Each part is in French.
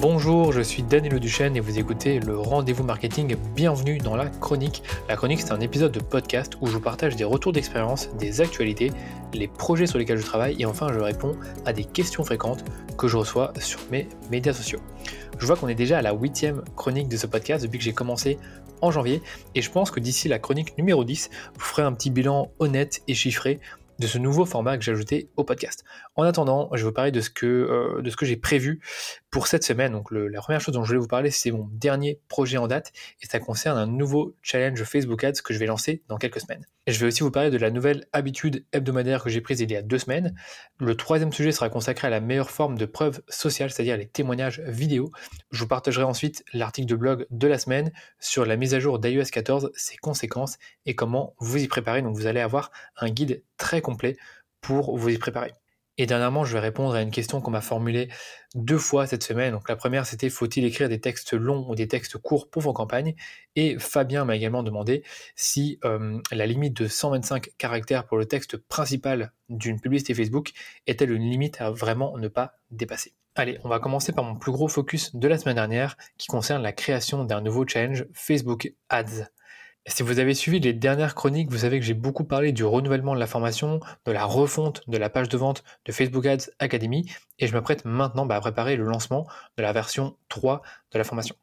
Bonjour, je suis Danilo Duchesne et vous écoutez le Rendez-vous Marketing. Bienvenue dans la chronique. La chronique, c'est un épisode de podcast où je vous partage des retours d'expérience, des actualités, les projets sur lesquels je travaille et enfin je réponds à des questions fréquentes que je reçois sur mes médias sociaux. Je vois qu'on est déjà à la huitième chronique de ce podcast depuis que j'ai commencé en janvier et je pense que d'ici la chronique numéro 10, vous ferez un petit bilan honnête et chiffré de ce nouveau format que j'ai ajouté au podcast. En attendant, je vais vous parler de ce que, euh, de ce que j'ai prévu pour cette semaine. Donc la première chose dont je voulais vous parler, c'est mon dernier projet en date et ça concerne un nouveau challenge Facebook Ads que je vais lancer dans quelques semaines. Et je vais aussi vous parler de la nouvelle habitude hebdomadaire que j'ai prise il y a deux semaines. Le troisième sujet sera consacré à la meilleure forme de preuve sociale, c'est-à-dire les témoignages vidéo. Je vous partagerai ensuite l'article de blog de la semaine sur la mise à jour d'iOS 14, ses conséquences et comment vous y préparer. Donc vous allez avoir un guide très complet pour vous y préparer. Et dernièrement, je vais répondre à une question qu'on m'a formulée deux fois cette semaine. Donc la première, c'était faut-il écrire des textes longs ou des textes courts pour vos campagnes? Et Fabien m'a également demandé si euh, la limite de 125 caractères pour le texte principal d'une publicité Facebook est-elle une limite à vraiment ne pas dépasser? Allez, on va commencer par mon plus gros focus de la semaine dernière qui concerne la création d'un nouveau challenge Facebook Ads. Si vous avez suivi les dernières chroniques, vous savez que j'ai beaucoup parlé du renouvellement de la formation, de la refonte de la page de vente de Facebook Ads Academy, et je m'apprête maintenant bah, à préparer le lancement de la version 3 de la formation.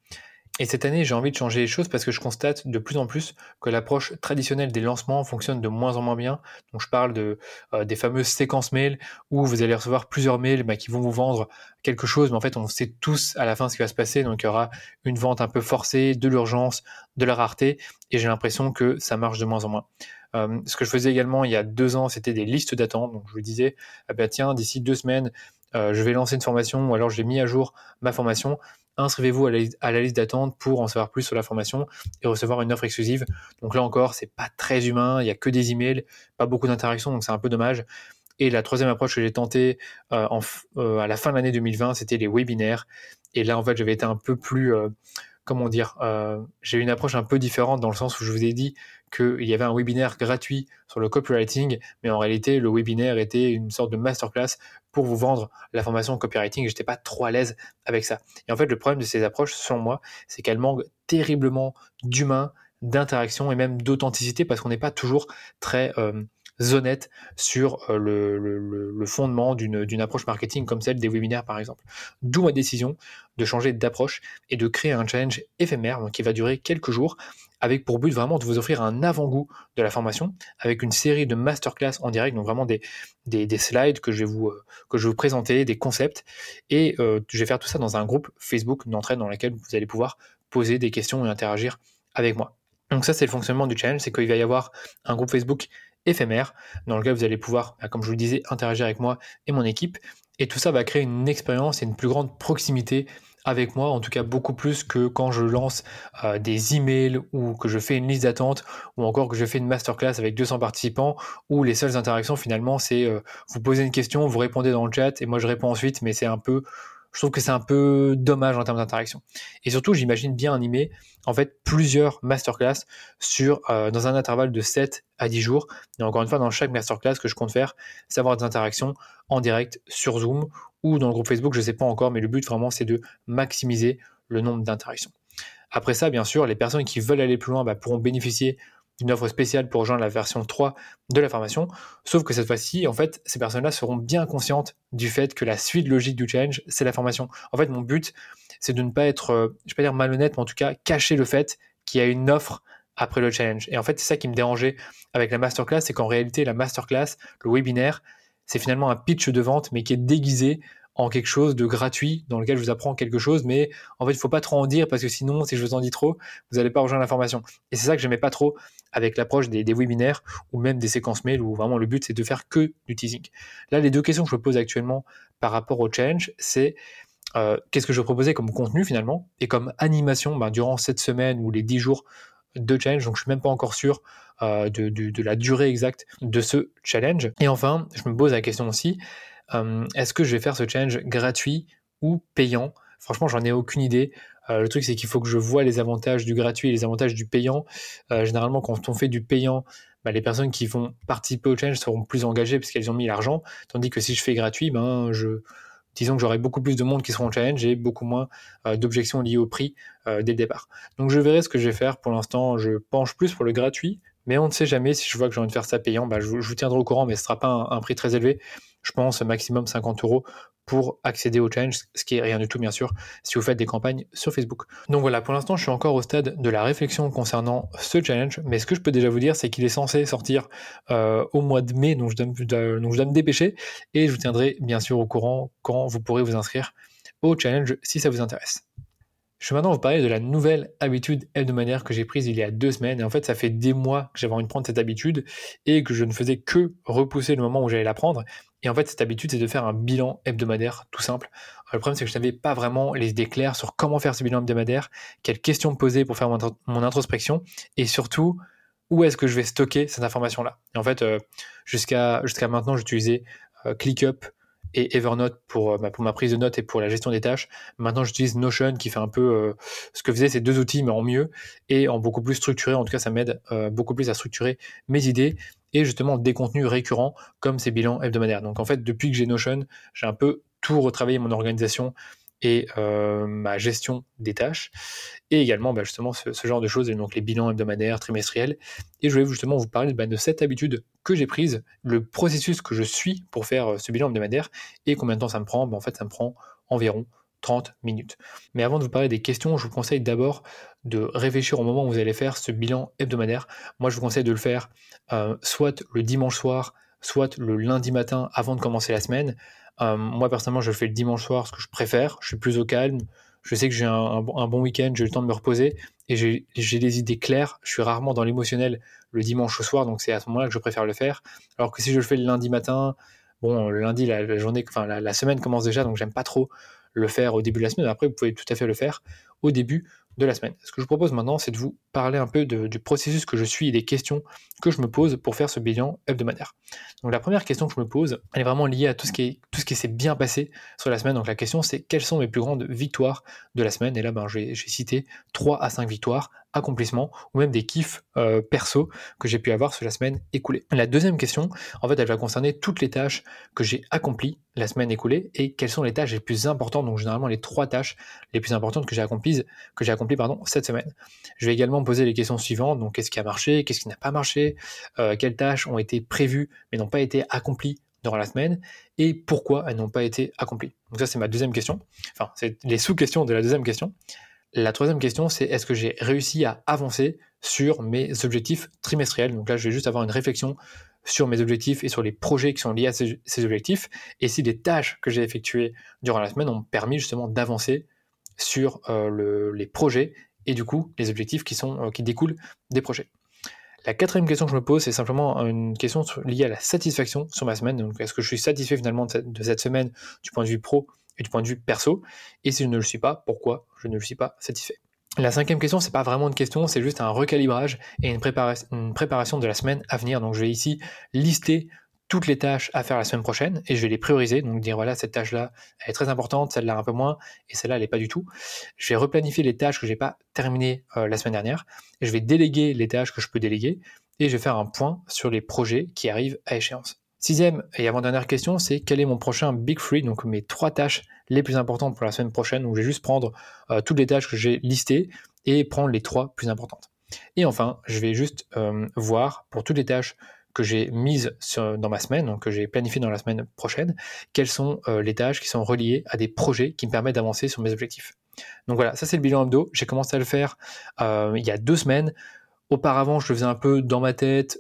Et cette année, j'ai envie de changer les choses parce que je constate de plus en plus que l'approche traditionnelle des lancements fonctionne de moins en moins bien. Donc, je parle de, euh, des fameuses séquences mails où vous allez recevoir plusieurs mails bah, qui vont vous vendre quelque chose, mais en fait, on sait tous à la fin ce qui va se passer. Donc, il y aura une vente un peu forcée, de l'urgence, de la rareté, et j'ai l'impression que ça marche de moins en moins. Euh, ce que je faisais également il y a deux ans, c'était des listes d'attente. Donc, je vous disais, ah ben, tiens, d'ici deux semaines, je vais lancer une formation, ou alors j'ai mis à jour ma formation inscrivez-vous à la, liste d'attente pour en savoir plus sur la formation et recevoir une offre exclusive. Donc là encore, c'est pas très humain, il y a que des emails, pas beaucoup d'interactions, donc c'est un peu dommage. Et la troisième approche que j'ai tentée euh, euh, à la fin de l'année 2020, c'était les webinaires. Et là, en fait, j'avais été un peu plus, euh, comment dire, j'ai eu une approche un peu différente dans le sens où je vous ai dit qu'il y avait un webinaire gratuit sur le copywriting, mais en réalité, le webinaire était une sorte de masterclass pour vous vendre la formation copywriting et j'étais pas trop à l'aise avec ça. Et en fait, le problème de ces approches, selon moi, c'est qu'elles manquent terriblement d'humain, d'interaction et même d'authenticité parce qu'on n'est pas toujours très euh, honnête sur euh, le, fondement d'une approche marketing comme celle des webinaires par exemple. D'où ma décision de changer d'approche et de créer un challenge éphémère qui va durer quelques jours avec pour but vraiment de vous offrir un avant-goût de la formation, avec une série de masterclass en direct, donc vraiment des, des, slides que je, vais vous, euh, que je vais vous présenter, des concepts, et euh, je vais faire tout ça dans un groupe Facebook d'entraide dans lequel vous allez pouvoir poser des questions et interagir avec moi. Donc ça, c'est le fonctionnement du challenge, c'est qu'il va y avoir un groupe Facebook éphémère dans lequel vous allez pouvoir, bah, comme je vous le disais, interagir avec moi et mon équipe. Et tout ça va créer une expérience et une plus grande proximité avec moi, en tout cas beaucoup plus que quand je lance euh, des emails ou que je fais une liste d'attente ou encore que je fais une masterclass avec 200 participants où les seules interactions finalement c'est euh, vous posez une question, vous répondez dans le chat et moi je réponds ensuite, mais c'est un peu je trouve que c'est un peu dommage en termes d'interaction. Et surtout, j'imagine bien animer en fait plusieurs masterclass sur euh, dans un intervalle de 7 à 10 jours. Et encore une fois, dans chaque masterclass que je compte faire, c'est avoir des interactions en direct sur Zoom ou dans le groupe Facebook, je ne sais pas encore, mais le but vraiment c'est de maximiser le nombre d'interactions. Après ça, bien sûr, les personnes qui veulent aller plus loin bah, pourront bénéficier d'une offre spéciale pour rejoindre la version 3 de la formation. Sauf que cette fois-ci, en fait, ces personnes-là seront bien conscientes du fait que la suite logique du challenge, c'est la formation. En fait, mon but, c'est de ne pas être, euh, je vais pas dire malhonnête, mais en tout cas, cacher le fait qu'il y a une offre après le challenge. Et en fait, c'est ça qui me dérangeait avec la masterclass, c'est qu'en réalité, la masterclass, le webinaire, c'est finalement un pitch de vente, mais qui est déguisé en quelque chose de gratuit dans lequel je vous apprends quelque chose, mais en fait, il faut pas trop en dire parce que sinon, si je vous en dis trop, vous n'allez pas rejoindre l'information. Et c'est ça que j'aimais pas trop avec l'approche des, webinaires ou même des séquences mail où vraiment le but c'est de faire que du teasing. Là, les deux questions que je me pose actuellement par rapport au challenge, c'est euh, qu'est-ce que je proposais comme contenu finalement? Et comme animation ben, durant cette semaine ou les 10 jours de challenge. Donc, je suis même pas encore sûr euh, de, la durée exacte de ce challenge. Et enfin, je me pose la question aussi, euh, est-ce que je vais faire ce challenge gratuit ou payant? Franchement, j'en ai aucune idée. Euh, le truc, c'est qu'il faut que je vois les avantages du gratuit et les avantages du payant. Euh, généralement, quand on fait du payant, bah, les personnes qui vont participer au challenge seront plus engagées parce qu'elles ont mis l'argent. Tandis que si je fais gratuit, ben, je, disons que j'aurai beaucoup plus de monde qui seront en challenge et beaucoup moins d'objections liées au prix dès le départ. Donc je verrai ce que je vais faire. Pour l'instant, je penche plus pour le gratuit, mais on ne sait jamais. Si je vois que j'ai envie de faire ça payant, bah, je, vous tiendrai au courant, mais ce ne sera pas un, prix très élevé. Je pense maximum 50 euros pour accéder au challenge, ce qui est rien du tout bien sûr si vous faites des campagnes sur Facebook. Donc voilà, pour l'instant je suis encore au stade de la réflexion concernant ce challenge, mais ce que je peux déjà vous dire c'est qu'il est censé sortir euh, au mois de mai, donc je, dois, donc je dois me dépêcher et je vous tiendrai bien sûr au courant quand vous pourrez vous inscrire au challenge si ça vous intéresse. Je vais maintenant vous parler de la nouvelle habitude hebdomadaire que j'ai prise il y a deux semaines. Et en fait, ça fait des mois que j'avais envie de prendre cette habitude et que je ne faisais que repousser le moment où j'allais la prendre. Et en fait, cette habitude, c'est de faire un bilan hebdomadaire tout simple. le problème, c'est que je n'avais pas vraiment les idées claires sur comment faire ce bilan hebdomadaire, quelles questions poser pour faire mon, introspection et surtout, où est-ce que je vais stocker cette information-là. Et en fait, euh, jusqu'à maintenant, j'utilisais euh, ClickUp et Evernote pour, euh, bah, pour ma prise de notes et pour la gestion des tâches. Maintenant, j'utilise Notion qui fait un peu euh, ce que faisaient ces deux outils, mais en mieux et en beaucoup plus structuré. En tout cas, ça m'aide euh, beaucoup plus à structurer mes idées et justement des contenus récurrents comme ces bilans hebdomadaires. Donc en fait, depuis que j'ai Notion, j'ai un peu tout retravaillé mon organisation et euh, ma gestion des tâches, et également bah, justement ce, genre de choses, donc les bilans hebdomadaires, trimestriels. Et je voulais justement vous parler bah, de cette habitude que j'ai prise, le processus que je suis pour faire euh, ce bilan hebdomadaire, et combien de temps ça me prend? Bah, en fait, ça me prend environ 30 minutes. Mais avant de vous parler des questions, je vous conseille d'abord de réfléchir au moment où vous allez faire ce bilan hebdomadaire. Moi, je vous conseille de le faire euh, soit le dimanche soir, soit le lundi matin avant de commencer la semaine. Euh, moi, personnellement, je le fais le dimanche soir, ce que je préfère. Je suis plus au calme. Je sais que j'ai un, bon week-end, j'ai le temps de me reposer et j'ai des idées claires. Je suis rarement dans l'émotionnel le dimanche soir, donc c'est à ce moment-là que je préfère le faire. Alors que si je le fais le lundi matin, bon, le lundi, la, journée, enfin la, semaine commence déjà, donc j'aime pas trop le faire au début de la semaine. Après, vous pouvez tout à fait le faire au début de la semaine. Ce que je vous propose maintenant, c'est de vous parler un peu du processus que je suis et des questions que je me pose pour faire ce bilan hebdomadaire. Donc la première question que je me pose, elle est vraiment liée à tout ce qui, est, tout ce qui s'est bien passé sur la semaine. Donc la question, c'est quelles sont mes plus grandes victoires de la semaine? Et là, ben, j'ai cité 3 à 5 victoires accomplissements ou même des kiffs euh, perso que j'ai pu avoir sur la semaine écoulée. La deuxième question, en fait, elle va concerner toutes les tâches que j'ai accomplies la semaine écoulée et quelles sont les tâches les plus importantes, donc généralement les trois tâches les plus importantes que j'ai accomplies, que j'ai accomplies pardon, cette semaine. Je vais également poser les questions suivantes, donc qu'est-ce qui a marché, qu'est-ce qui n'a pas marché, euh, quelles tâches ont été prévues mais n'ont pas été accomplies durant la semaine et pourquoi elles n'ont pas été accomplies. Donc ça c'est ma deuxième question, enfin c'est les sous-questions de la deuxième question. La troisième question, c'est est-ce que j'ai réussi à avancer sur mes objectifs trimestriels? Donc là, je vais juste avoir une réflexion sur mes objectifs et sur les projets qui sont liés à ces, objectifs, et si les tâches que j'ai effectuées durant la semaine ont permis justement d'avancer sur euh, les projets et du coup les objectifs qui, sont, euh, qui découlent des projets. La quatrième question que je me pose, c'est simplement une question liée à la satisfaction sur ma semaine. Donc, est-ce que je suis satisfait finalement de cette semaine du point de vue pro du point de vue perso. Et si je ne le suis pas, pourquoi je ne le suis pas satisfait? La cinquième question, c'est pas vraiment une question, c'est juste un recalibrage et une, préparation de la semaine à venir. Donc je vais ici lister toutes les tâches à faire la semaine prochaine et je vais les prioriser. Donc dire voilà, cette tâche-là, elle est très importante, celle-là un peu moins et celle-là, elle n'est pas du tout. Je vais replanifier les tâches que j'ai pas terminées euh, la semaine dernière je vais déléguer les tâches que je peux déléguer et je vais faire un point sur les projets qui arrivent à échéance. Sixième et avant-dernière question, c'est quel est mon prochain Big Free, donc mes trois tâches les plus importantes pour la semaine prochaine. Donc je vais juste prendre euh, toutes les tâches que j'ai listées et prendre les trois plus importantes. Et enfin, je vais juste euh, voir pour toutes les tâches que j'ai mises dans ma semaine, donc que j'ai planifiées dans la semaine prochaine, quelles sont euh, les tâches qui sont reliées à des projets qui me permettent d'avancer sur mes objectifs. Donc voilà, ça c'est le bilan hebdo. J'ai commencé à le faire il y a deux semaines. Auparavant, je le faisais un peu dans ma tête,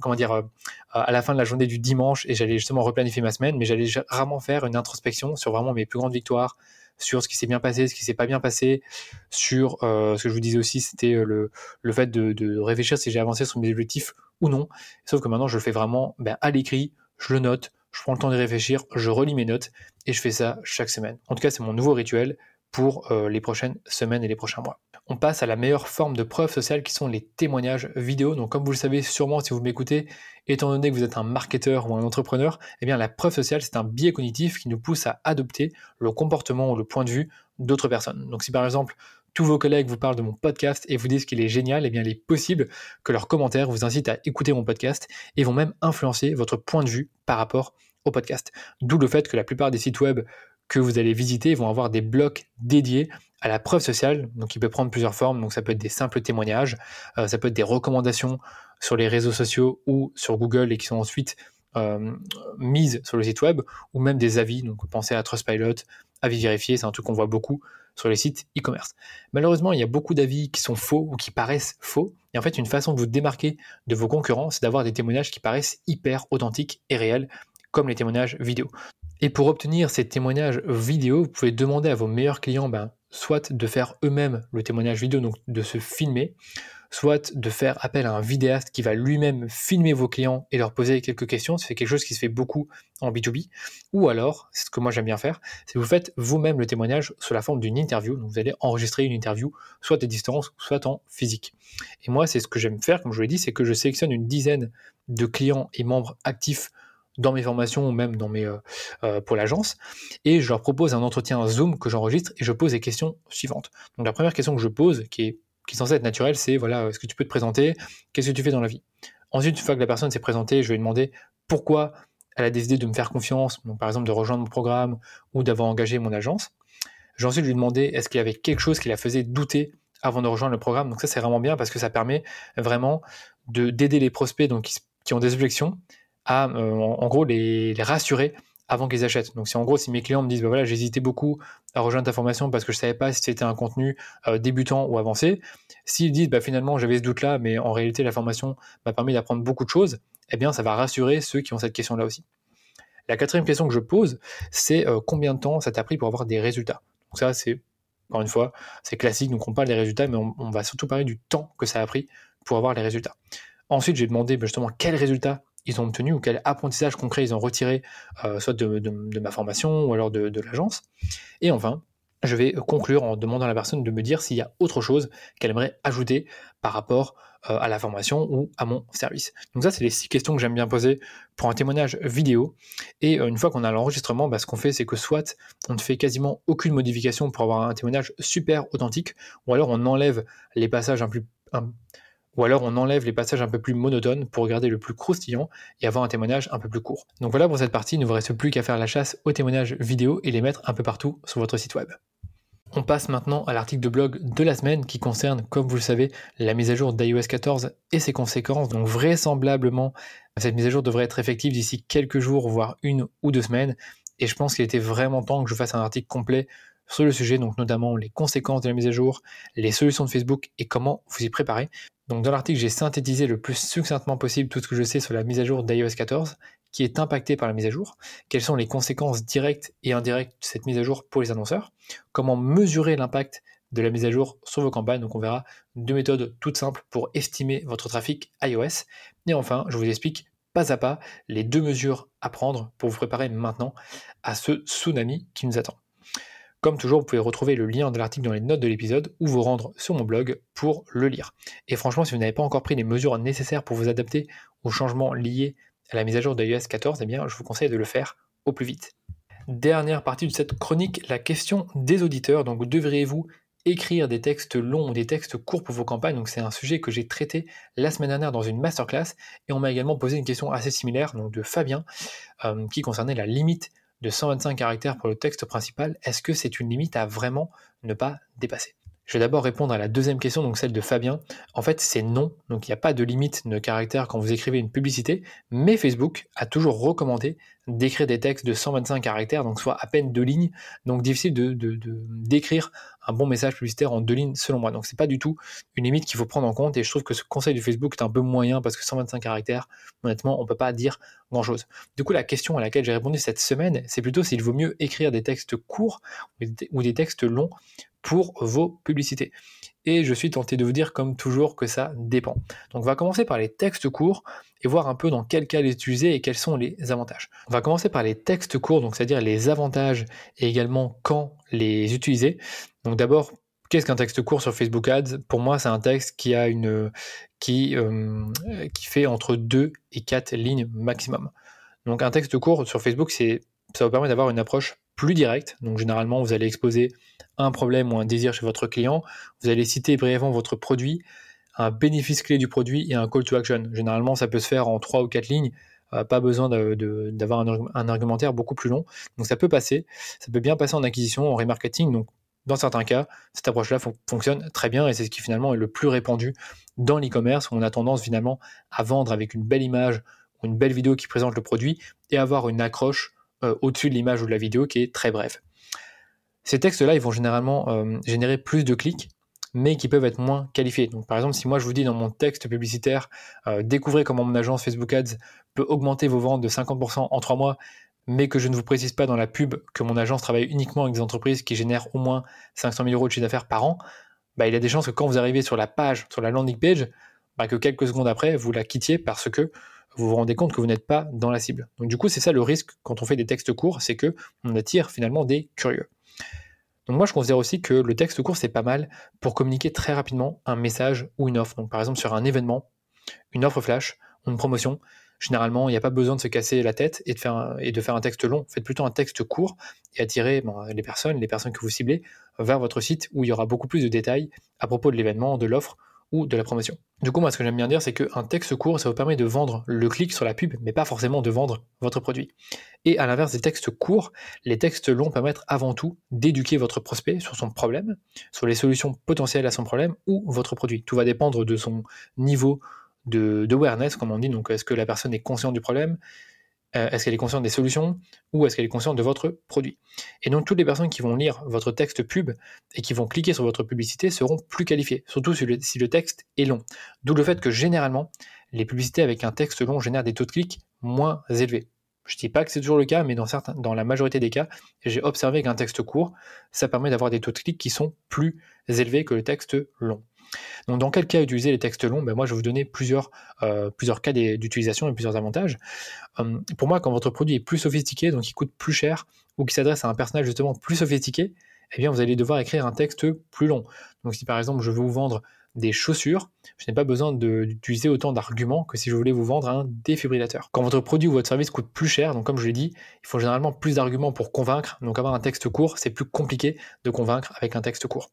comment dire, euh, à la fin de la journée du dimanche, et j'allais justement replanifier ma semaine, mais j'allais vraiment faire une introspection sur vraiment mes plus grandes victoires, sur ce qui s'est bien passé, ce qui s'est pas bien passé, sur euh, ce que je vous disais aussi, c'était le, le fait de, de réfléchir si j'ai avancé sur mes objectifs ou non. Sauf que maintenant, je le fais vraiment ben, à l'écrit, je le note, je prends le temps de réfléchir, je relis mes notes, et je fais ça chaque semaine. En tout cas, c'est mon nouveau rituel pour les prochaines semaines et les prochains mois on passe à la meilleure forme de preuve sociale qui sont les témoignages vidéo. Donc comme vous le savez sûrement si vous m'écoutez, étant donné que vous êtes un marketeur ou un entrepreneur, eh bien la preuve sociale c'est un biais cognitif qui nous pousse à adopter le comportement ou le point de vue d'autres personnes. Donc si par exemple tous vos collègues vous parlent de mon podcast et vous disent qu'il est génial, eh bien il est possible que leurs commentaires vous incitent à écouter mon podcast et vont même influencer votre point de vue par rapport au podcast. D'où le fait que la plupart des sites web que vous allez visiter vont avoir des blocs dédiés à la preuve sociale. Donc, il peut prendre plusieurs formes. Donc, ça peut être des simples témoignages, euh, ça peut être des recommandations sur les réseaux sociaux ou sur Google et qui sont ensuite euh, mises sur le site web, ou même des avis. Donc, pensez à Trustpilot, avis vérifiés, c'est un truc qu'on voit beaucoup sur les sites e-commerce. Malheureusement, il y a beaucoup d'avis qui sont faux ou qui paraissent faux. Et en fait, une façon de vous démarquer de vos concurrents, c'est d'avoir des témoignages qui paraissent hyper authentiques et réels, comme les témoignages vidéo. Et pour obtenir ces témoignages vidéo, vous pouvez demander à vos meilleurs clients ben, soit de faire eux-mêmes le témoignage vidéo, donc de se filmer, soit de faire appel à un vidéaste qui va lui-même filmer vos clients et leur poser quelques questions. C'est quelque chose qui se fait beaucoup en B2B. Ou alors, c'est ce que moi j'aime bien faire, c'est vous faites vous-même le témoignage sous la forme d'une interview. Donc vous allez enregistrer une interview, soit à distance, soit en physique. Et moi, c'est ce que j'aime faire, comme je vous l'ai dit, c'est que je sélectionne une dizaine de clients et membres actifs dans mes formations ou même dans mes, euh, euh, pour l'agence, et je leur propose un entretien Zoom que j'enregistre et je pose les questions suivantes. Donc la première question que je pose, qui est, qui est censée être naturelle, c'est voilà, est-ce que tu peux te présenter Qu'est-ce que tu fais dans la vie? Ensuite, une fois que la personne s'est présentée, je vais lui demander pourquoi elle a décidé de me faire confiance, donc par exemple de rejoindre mon programme ou d'avoir engagé mon agence. J'ai ensuite lui demander est-ce qu'il y avait quelque chose qui la faisait douter avant de rejoindre le programme. Donc ça c'est vraiment bien parce que ça permet vraiment de d'aider les prospects donc qui ont des objections à, euh, en, gros, les, rassurer avant qu'ils achètent. Donc, si en gros, si mes clients me disent, bah voilà, j'hésitais beaucoup à rejoindre ta formation parce que je savais pas si c'était un contenu euh, débutant ou avancé, s'ils disent, bah finalement, j'avais ce doute-là, mais en réalité, la formation m'a permis d'apprendre beaucoup de choses, eh bien, ça va rassurer ceux qui ont cette question-là aussi. La quatrième question que je pose, c'est euh, combien de temps ça t'a pris pour avoir des résultats? Donc ça, c'est, encore une fois, c'est classique, donc on parle des résultats, mais on, on, va surtout parler du temps que ça a pris pour avoir les résultats. Ensuite, j'ai demandé bah, justement quels résultats ils ont obtenu ou quel apprentissage concret ils ont retiré, euh, soit de, ma formation ou alors de, l'agence. Et enfin, je vais conclure en demandant à la personne de me dire s'il y a autre chose qu'elle aimerait ajouter par rapport euh, à la formation ou à mon service. Donc ça, c'est les six questions que j'aime bien poser pour un témoignage vidéo. Et euh, une fois qu'on a l'enregistrement, bah, ce qu'on fait, c'est que soit on ne fait quasiment aucune modification pour avoir un témoignage super authentique, ou alors on enlève les passages un, plus, ou alors on enlève les passages un peu plus monotones pour garder le plus croustillant et avoir un témoignage un peu plus court. Donc voilà pour cette partie, il ne vous reste plus qu'à faire la chasse aux témoignages vidéo et les mettre un peu partout sur votre site web. On passe maintenant à l'article de blog de la semaine qui concerne, comme vous le savez, la mise à jour d'iOS 14 et ses conséquences. Donc vraisemblablement, cette mise à jour devrait être effective d'ici quelques jours, voire une ou deux semaines. Et je pense qu'il était vraiment temps que je fasse un article complet sur le sujet, donc notamment les conséquences de la mise à jour, les solutions de Facebook et comment vous y préparer. Donc dans l'article, j'ai synthétisé le plus succinctement possible tout ce que je sais sur la mise à jour d'iOS 14, qui est impactée par la mise à jour, quelles sont les conséquences directes et indirectes de cette mise à jour pour les annonceurs, comment mesurer l'impact de la mise à jour sur vos campagnes? Donc on verra deux méthodes toutes simples pour estimer votre trafic iOS. Et enfin, je vous explique pas à pas les deux mesures à prendre pour vous préparer maintenant à ce tsunami qui nous attend. Comme toujours, vous pouvez retrouver le lien de l'article dans les notes de l'épisode ou vous rendre sur mon blog pour le lire. Et franchement, si vous n'avez pas encore pris les mesures nécessaires pour vous adapter aux changements liés à la mise à jour d'iOS 14, eh bien, je vous conseille de le faire au plus vite. Dernière partie de cette chronique, la question des auditeurs. Donc, devriez-vous écrire des textes longs ou des textes courts pour vos campagnes? Donc c'est un sujet que j'ai traité la semaine dernière dans une masterclass et on m'a également posé une question assez similaire donc de Fabien euh, qui concernait la limite de 125 caractères pour le texte principal, est-ce que c'est une limite à vraiment ne pas dépasser? Je vais d'abord répondre à la deuxième question, donc celle de Fabien. En fait, c'est non. Donc, il n'y a pas de limite de caractères quand vous écrivez une publicité, mais Facebook a toujours recommandé d'écrire des textes de 125 caractères, donc soit à peine deux lignes. Donc, difficile de, d'écrire un bon message publicitaire en deux lignes, selon moi. Donc, c'est pas du tout une limite qu'il faut prendre en compte. Et je trouve que ce conseil de Facebook est un peu moyen parce que 125 caractères, honnêtement, on peut pas dire grand chose. Du coup, la question à laquelle j'ai répondu cette semaine, c'est plutôt s'il vaut mieux écrire des textes courts ou des textes longs pour vos publicités. Et je suis tenté de vous dire comme toujours que ça dépend. Donc on va commencer par les textes courts et voir un peu dans quel cas les utiliser et quels sont les avantages. On va commencer par les textes courts, donc c'est-à-dire les avantages et également quand les utiliser. Donc d'abord, qu'est-ce qu'un texte court sur Facebook Ads? Pour moi, c'est un texte qui a une qui, euh, qui fait entre 2 et 4 lignes maximum. Donc un texte court sur Facebook, c'est ça vous permet d'avoir une approche plus directe. Donc généralement, vous allez exposer un problème ou un désir chez votre client, vous allez citer brièvement votre produit, un bénéfice clé du produit et un call to action. Généralement, ça peut se faire en trois ou quatre lignes pas besoin d'avoir un, argumentaire beaucoup plus long. Donc ça peut passer, ça peut bien passer en acquisition, en remarketing. Donc dans certains cas, cette approche-là fonctionne très bien et c'est ce qui finalement est le plus répandu dans l'e-commerce on a tendance finalement à vendre avec une belle image ou une belle vidéo qui présente le produit et avoir une accroche au-dessus de l'image ou de la vidéo qui est très brève. Ces textes-là, ils vont généralement générer plus de clics mais qui peuvent être moins qualifiés. Par exemple, si moi je vous dis dans mon texte publicitaire, euh, découvrez comment mon agence Facebook Ads peut augmenter vos ventes de 50% en 3 mois, mais que je ne vous précise pas dans la pub que mon agence travaille uniquement avec des entreprises qui génèrent au moins 500 000 euros de chiffre d'affaires par an, bah, il y a des chances que quand vous arrivez sur la page, sur la landing page, bah, que quelques secondes après, vous la quittiez parce que vous vous rendez compte que vous n'êtes pas dans la cible. Donc du coup, c'est ça le risque quand on fait des textes courts, c'est que on attire finalement des curieux. Donc moi, je considère aussi que le texte court, c'est pas mal pour communiquer très rapidement un message ou une offre. Donc par exemple, sur un événement, une offre flash une promotion, généralement, il n'y a pas besoin de se casser la tête et de, faire un, et de faire un texte long. Faites plutôt un texte court et attirez les personnes, les personnes que vous ciblez, vers votre site où il y aura beaucoup plus de détails à propos de l'événement, de l'offre ou de la promotion. Du coup, moi, ce que j'aime bien dire, c'est qu'un texte court, ça vous permet de vendre le clic sur la pub, mais pas forcément de vendre votre produit. Et à l'inverse des textes courts, les textes longs permettent avant tout d'éduquer votre prospect sur son problème, sur les solutions potentielles à son problème ou votre produit. Tout va dépendre de son niveau de, awareness, comme on dit. Donc, est-ce que la personne est consciente du problème? Euh, est-ce qu'elle est consciente des solutions ou est-ce qu'elle est consciente de votre produit? Et donc toutes les personnes qui vont lire votre texte pub et qui vont cliquer sur votre publicité seront plus qualifiées, surtout si le, texte est long. D'où le fait que généralement, les publicités avec un texte long génèrent des taux de clic moins élevés. Je ne dis pas que c'est toujours le cas, mais dans, certains, dans la majorité des cas, j'ai observé qu'un texte court, ça permet d'avoir des taux de clic qui sont plus élevés que le texte long. Donc, dans quel cas utiliser les textes longs? Ben Moi, je vais vous donner plusieurs, euh, plusieurs cas d'utilisation et plusieurs avantages. Hum, pour moi, quand votre produit est plus sophistiqué, donc il coûte plus cher, ou qui s'adresse à un personnage justement plus sophistiqué, eh bien, vous allez devoir écrire un texte plus long. Donc, si par exemple, je veux vous vendre des chaussures, je n'ai pas besoin d'utiliser autant d'arguments que si je voulais vous vendre un défibrillateur. Quand votre produit ou votre service coûte plus cher, donc comme je l'ai dit, il faut généralement plus d'arguments pour convaincre. Donc avoir un texte court, c'est plus compliqué de convaincre avec un texte court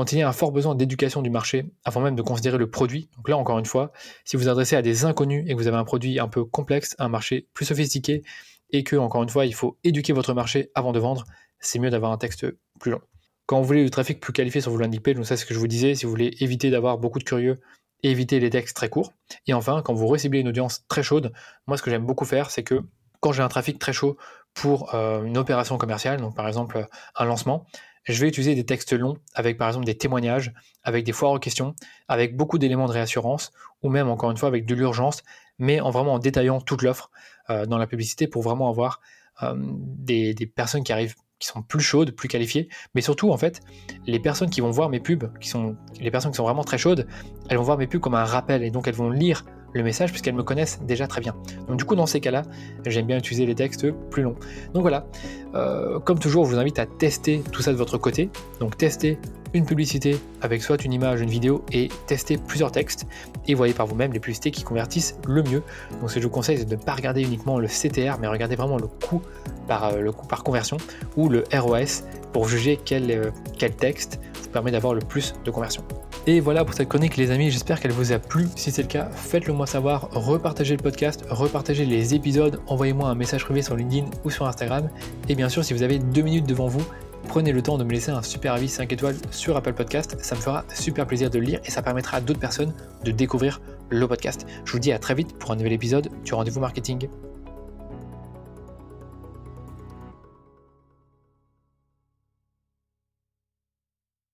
quand il y a un fort besoin d'éducation du marché avant même de considérer le produit. Donc là, encore une fois, si vous adressez à des inconnus et que vous avez un produit un peu complexe, un marché plus sophistiqué, et que, encore une fois, il faut éduquer votre marché avant de vendre, c'est mieux d'avoir un texte plus long. Quand vous voulez du trafic plus qualifié sur vos landing pages, donc ça c'est ce que je vous disais, si vous voulez éviter d'avoir beaucoup de curieux, éviter les textes très courts. Et enfin, quand vous reciblez une audience très chaude, moi ce que j'aime beaucoup faire, c'est que quand j'ai un trafic très chaud pour euh, une opération commerciale, donc par exemple un lancement, je vais utiliser des textes longs avec par exemple des témoignages, avec des foires aux questions, avec beaucoup d'éléments de réassurance, ou même encore une fois avec de l'urgence, mais en vraiment en détaillant toute l'offre euh, dans la publicité pour vraiment avoir euh, des, personnes qui arrivent qui sont plus chaudes, plus qualifiées, mais surtout en fait, les personnes qui vont voir mes pubs, qui sont les personnes qui sont vraiment très chaudes, elles vont voir mes pubs comme un rappel et donc elles vont lire le message puisqu'elles me connaissent déjà très bien. Donc du coup dans ces cas-là, j'aime bien utiliser les textes plus longs. Donc voilà, euh, comme toujours, je vous invite à tester tout ça de votre côté. Donc tester une publicité avec soit une image, une vidéo et tester plusieurs textes et voyez par vous-même les publicités qui convertissent le mieux. Donc ce que je vous conseille c'est de ne pas regarder uniquement le CTR mais regarder vraiment le coût par, euh, le coût par conversion ou le ROS pour juger quel, euh, quel texte vous permet d'avoir le plus de conversion. Et voilà pour cette chronique les amis, j'espère qu'elle vous a plu. Si c'est le cas, faites-le moi savoir, repartagez le podcast, repartagez les épisodes, envoyez-moi un message privé sur LinkedIn ou sur Instagram. Et bien sûr, si vous avez deux minutes devant vous, prenez le temps de me laisser un super avis 5 étoiles sur Apple Podcast. Ça me fera super plaisir de le lire et ça permettra à d'autres personnes de découvrir le podcast. Je vous dis à très vite pour un nouvel épisode du rendez-vous marketing.